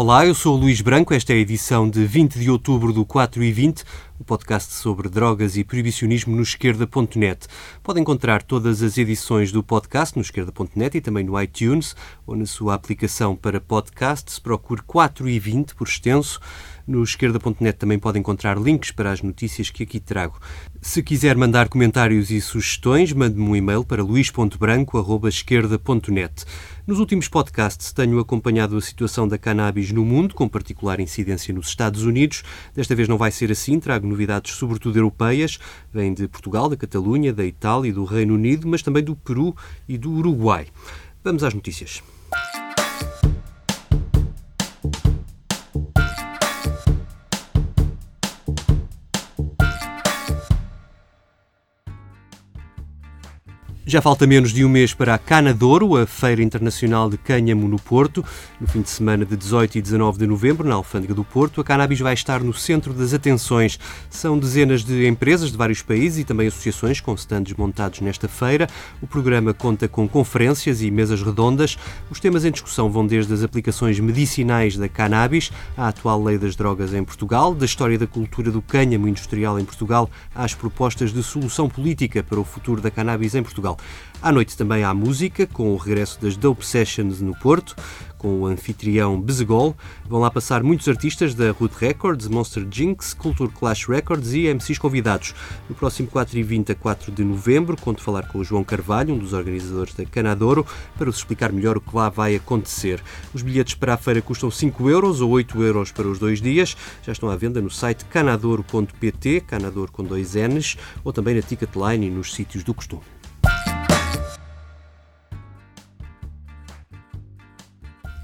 Olá, eu sou o Luís Branco. Esta é a edição de 20 de outubro do 4 e 20, o podcast sobre drogas e proibicionismo no esquerda.net. Pode encontrar todas as edições do podcast no esquerda.net e também no iTunes ou na sua aplicação para podcasts. Procure 4 e 20 por extenso. No esquerda.net também pode encontrar links para as notícias que aqui trago. Se quiser mandar comentários e sugestões, mande-me um e-mail para luís.branco.esquerda.net. Nos últimos podcasts tenho acompanhado a situação da cannabis no mundo, com particular incidência nos Estados Unidos. Desta vez não vai ser assim, trago novidades sobretudo europeias, vêm de Portugal, da Catalunha, da Itália do Reino Unido, mas também do Peru e do Uruguai. Vamos às notícias. Já falta menos de um mês para a Canadouro, a Feira Internacional de Cânhamo no Porto. No fim de semana de 18 e 19 de novembro, na Alfândega do Porto, a cannabis vai estar no centro das atenções. São dezenas de empresas de vários países e também associações com stands montados nesta feira. O programa conta com conferências e mesas redondas. Os temas em discussão vão desde as aplicações medicinais da cannabis à atual lei das drogas em Portugal, da história da cultura do cânhamo industrial em Portugal às propostas de solução política para o futuro da cannabis em Portugal. À noite também há música, com o regresso das Dope Sessions no Porto, com o anfitrião Bezegol. Vão lá passar muitos artistas da Root Records, Monster Jinx, Culture Clash Records e MCs convidados. No próximo 4 e 20 a 4 de novembro, conto falar com o João Carvalho, um dos organizadores da Canadouro, para vos explicar melhor o que lá vai acontecer. Os bilhetes para a feira custam 5 euros ou 8 euros para os dois dias. Já estão à venda no site canadouro.pt, Canadouro com dois N's, ou também na Ticketline e nos sítios do costume.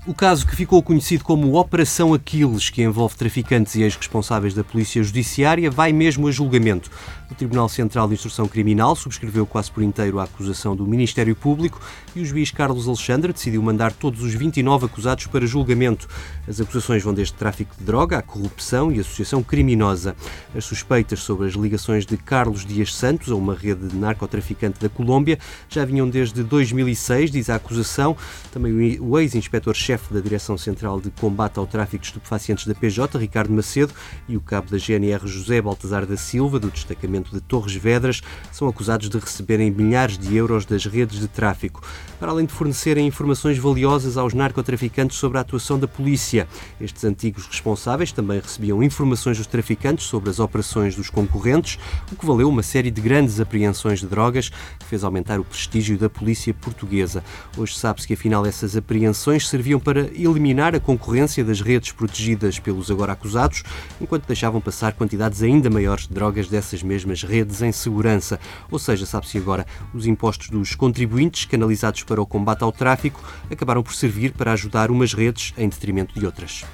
O caso que ficou conhecido como Operação Aquiles, que envolve traficantes e ex-responsáveis da Polícia Judiciária, vai mesmo a julgamento. O Tribunal Central de Instrução Criminal subscreveu quase por inteiro a acusação do Ministério Público e o juiz Carlos Alexandre decidiu mandar todos os 29 acusados para julgamento. As acusações vão desde tráfico de droga à corrupção e associação criminosa. As suspeitas sobre as ligações de Carlos Dias Santos a uma rede de narcotraficante da Colômbia já vinham desde 2006, diz a acusação. Também o ex-inspetor-chefe da Direção Central de Combate ao Tráfico de Estupefacientes da PJ, Ricardo Macedo, e o cabo da GNR José Baltazar da Silva, do destacamento de Torres Vedras são acusados de receberem milhares de euros das redes de tráfico, para além de fornecerem informações valiosas aos narcotraficantes sobre a atuação da polícia. Estes antigos responsáveis também recebiam informações dos traficantes sobre as operações dos concorrentes, o que valeu uma série de grandes apreensões de drogas, que fez aumentar o prestígio da polícia portuguesa. Hoje sabe-se que afinal essas apreensões serviam para eliminar a concorrência das redes protegidas pelos agora acusados, enquanto deixavam passar quantidades ainda maiores de drogas dessas mesmas redes em segurança. Ou seja, sabe-se agora, os impostos dos contribuintes canalizados para o combate ao tráfico acabaram por servir para ajudar umas redes em detrimento de outras.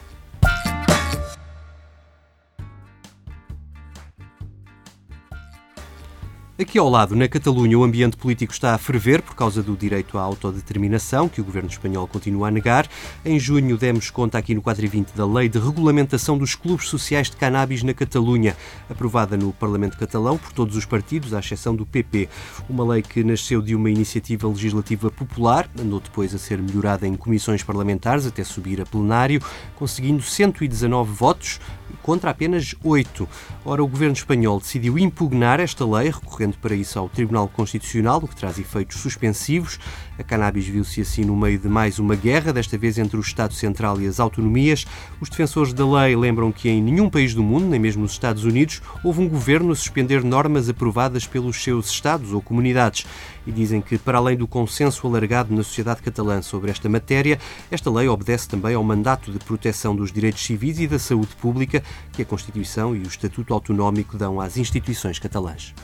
Aqui ao lado, na Catalunha, o ambiente político está a ferver por causa do direito à autodeterminação, que o governo espanhol continua a negar. Em junho, demos conta aqui no 420 da Lei de Regulamentação dos Clubes Sociais de Cannabis na Catalunha, aprovada no Parlamento Catalão por todos os partidos, à exceção do PP. Uma lei que nasceu de uma iniciativa legislativa popular, andou depois a ser melhorada em comissões parlamentares até subir a plenário, conseguindo 119 votos contra apenas 8. Ora, o governo espanhol decidiu impugnar esta lei, recorrendo para isso ao Tribunal Constitucional, o que traz efeitos suspensivos. A cannabis viu-se assim no meio de mais uma guerra, desta vez entre o Estado Central e as autonomias. Os defensores da lei lembram que em nenhum país do mundo, nem mesmo nos Estados Unidos, houve um governo a suspender normas aprovadas pelos seus Estados ou comunidades. E dizem que, para além do consenso alargado na sociedade catalã sobre esta matéria, esta lei obedece também ao mandato de proteção dos direitos civis e da saúde pública que a Constituição e o Estatuto Autonómico dão às instituições catalãs.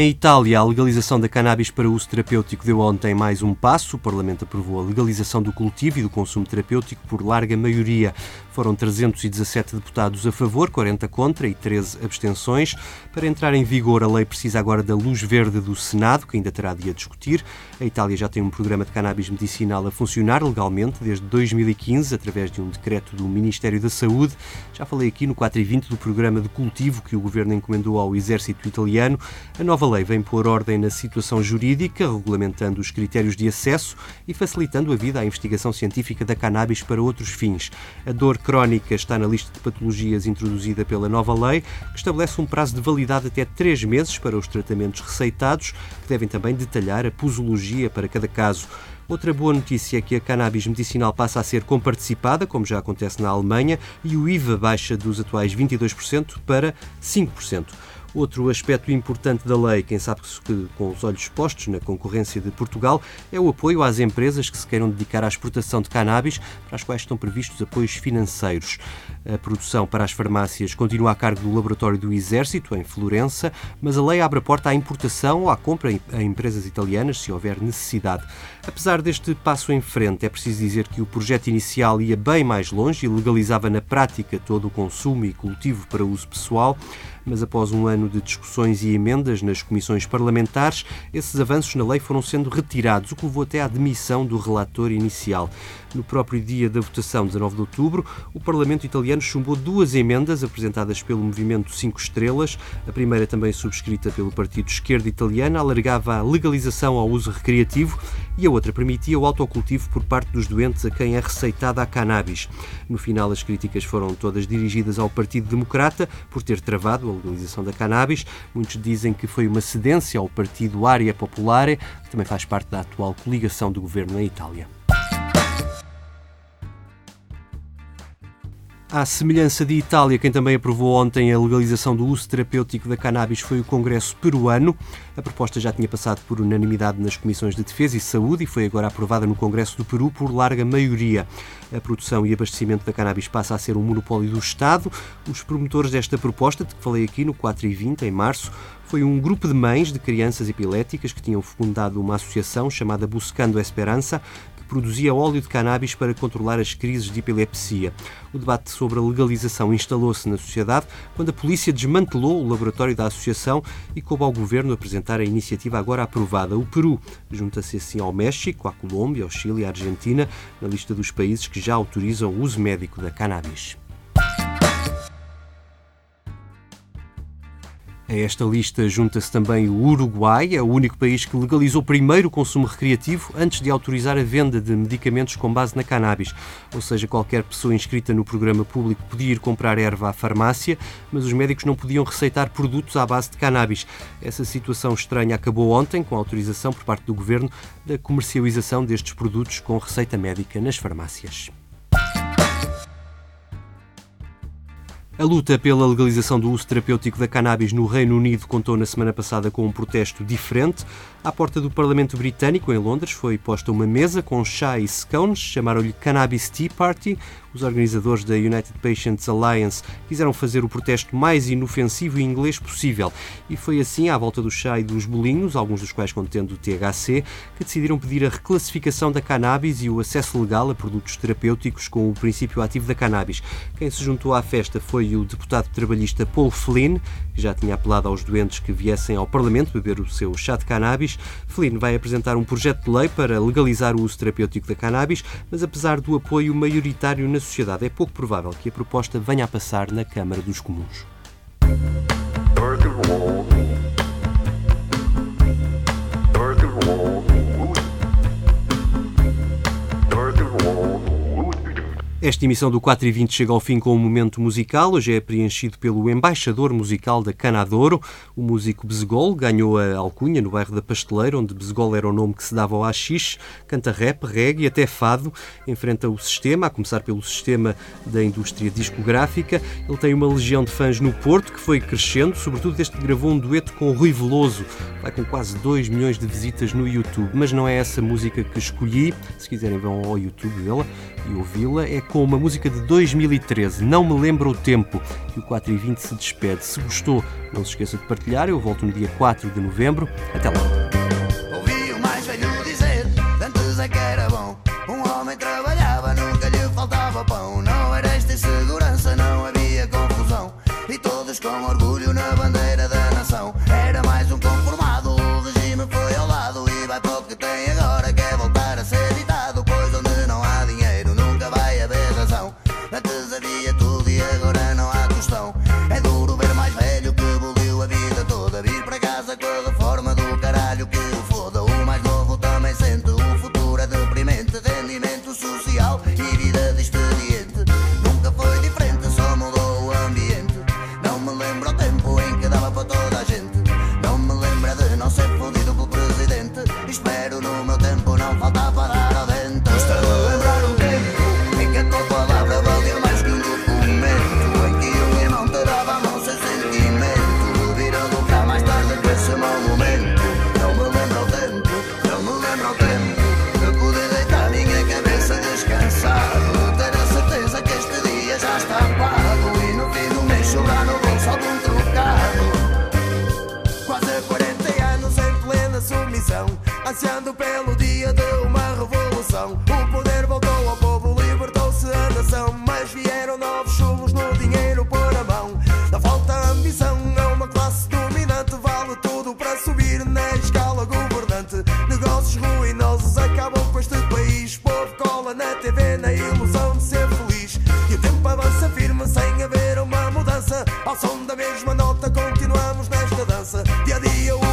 Em Itália, a legalização da cannabis para uso terapêutico deu ontem mais um passo. O Parlamento aprovou a legalização do cultivo e do consumo terapêutico por larga maioria. Foram 317 deputados a favor, 40 contra e 13 abstenções. Para entrar em vigor, a lei precisa agora da luz verde do Senado, que ainda terá de a discutir. A Itália já tem um programa de cannabis medicinal a funcionar legalmente desde 2015, através de um decreto do Ministério da Saúde. Já falei aqui no 4 e 20 do programa de cultivo que o governo encomendou ao exército italiano. A nova lei vem pôr ordem na situação jurídica, regulamentando os critérios de acesso e facilitando a vida à investigação científica da cannabis para outros fins. A dor crónica está na lista de patologias introduzida pela nova lei, que estabelece um prazo de validade até três meses para os tratamentos receitados, que devem também detalhar a posologia para cada caso. Outra boa notícia é que a cannabis medicinal passa a ser comparticipada, como já acontece na Alemanha, e o IVA baixa dos atuais 22% para 5%. Outro aspecto importante da lei, quem sabe que com os olhos postos na concorrência de Portugal, é o apoio às empresas que se queiram dedicar à exportação de cannabis, para as quais estão previstos apoios financeiros. A produção para as farmácias continua a cargo do Laboratório do Exército, em Florença, mas a lei abre a porta à importação ou à compra a empresas italianas, se houver necessidade. Apesar deste passo em frente, é preciso dizer que o projeto inicial ia bem mais longe e legalizava na prática todo o consumo e cultivo para uso pessoal mas após um ano de discussões e emendas nas comissões parlamentares, esses avanços na lei foram sendo retirados, o que levou até à demissão do relator inicial. No próprio dia da votação, 19 de outubro, o Parlamento italiano chumbou duas emendas apresentadas pelo Movimento Cinco Estrelas. A primeira, também subscrita pelo Partido Esquerda Italiano, alargava a legalização ao uso recreativo e a outra permitia o autocultivo por parte dos doentes a quem é receitada a cannabis. No final, as críticas foram todas dirigidas ao Partido Democrata por ter travado a legalização da cannabis. Muitos dizem que foi uma cedência ao Partido Área Popolare, que também faz parte da atual coligação do governo na Itália. À semelhança de Itália, quem também aprovou ontem a legalização do uso terapêutico da cannabis foi o Congresso peruano. A proposta já tinha passado por unanimidade nas comissões de Defesa e Saúde e foi agora aprovada no Congresso do Peru por larga maioria. A produção e abastecimento da cannabis passa a ser um monopólio do Estado. Os promotores desta proposta, de que falei aqui no 4 e 20, em março, foi um grupo de mães de crianças epiléticas que tinham fundado uma associação chamada Buscando Esperança, produzia óleo de cannabis para controlar as crises de epilepsia. O debate sobre a legalização instalou-se na sociedade quando a polícia desmantelou o laboratório da associação e coube ao governo apresentar a iniciativa agora aprovada. O Peru junta-se assim ao México, à Colômbia, ao Chile e à Argentina na lista dos países que já autorizam o uso médico da cannabis. A esta lista junta-se também o Uruguai, é o único país que legalizou primeiro o consumo recreativo antes de autorizar a venda de medicamentos com base na cannabis. Ou seja, qualquer pessoa inscrita no programa público podia ir comprar erva à farmácia, mas os médicos não podiam receitar produtos à base de cannabis. Essa situação estranha acabou ontem com a autorização por parte do governo da comercialização destes produtos com receita médica nas farmácias. A luta pela legalização do uso terapêutico da cannabis no Reino Unido contou na semana passada com um protesto diferente. À porta do Parlamento Britânico, em Londres, foi posta uma mesa com chá e scones, chamaram-lhe Cannabis Tea Party. Os organizadores da United Patients Alliance quiseram fazer o protesto mais inofensivo e inglês possível. E foi assim, à volta do chá e dos bolinhos, alguns dos quais contendo THC, que decidiram pedir a reclassificação da cannabis e o acesso legal a produtos terapêuticos com o princípio ativo da cannabis. Quem se juntou à festa foi o deputado trabalhista Paul Flynn, que já tinha apelado aos doentes que viessem ao Parlamento beber o seu chá de cannabis. Flynn vai apresentar um projeto de lei para legalizar o uso terapêutico da cannabis, mas apesar do apoio maioritário na sociedade, é pouco provável que a proposta venha a passar na Câmara dos Comuns. Esta emissão do 4 e 20 chega ao fim com um momento musical. Hoje é preenchido pelo embaixador musical da Canadouro, o músico Bezegol. Ganhou a alcunha no bairro da Pasteleira, onde Bezegol era o nome que se dava ao AX. Canta rap, reggae e até fado. Enfrenta o sistema, a começar pelo sistema da indústria discográfica. Ele tem uma legião de fãs no Porto que foi crescendo, sobretudo desde que gravou um dueto com o Rui Veloso. Vai com quase 2 milhões de visitas no YouTube. Mas não é essa música que escolhi. Se quiserem, vão ao YouTube dela e ouvi-la. É com uma música de 2013, Não Me Lembro o Tempo, e o 4 e 20 se despede. Se gostou, não se esqueça de partilhar. Eu volto no dia 4 de novembro. Até lá. dia de uma revolução. O poder voltou ao povo, libertou-se a nação. Mas vieram novos chulos no dinheiro por a mão. da falta a ambição, é uma classe dominante. Vale tudo para subir na escala governante. Negócios ruinosos acabam com este país. Povo cola na TV, na ilusão de ser feliz. E o tempo avança firme sem haver uma mudança. Ao som da mesma nota, continuamos nesta dança. Dia a dia, o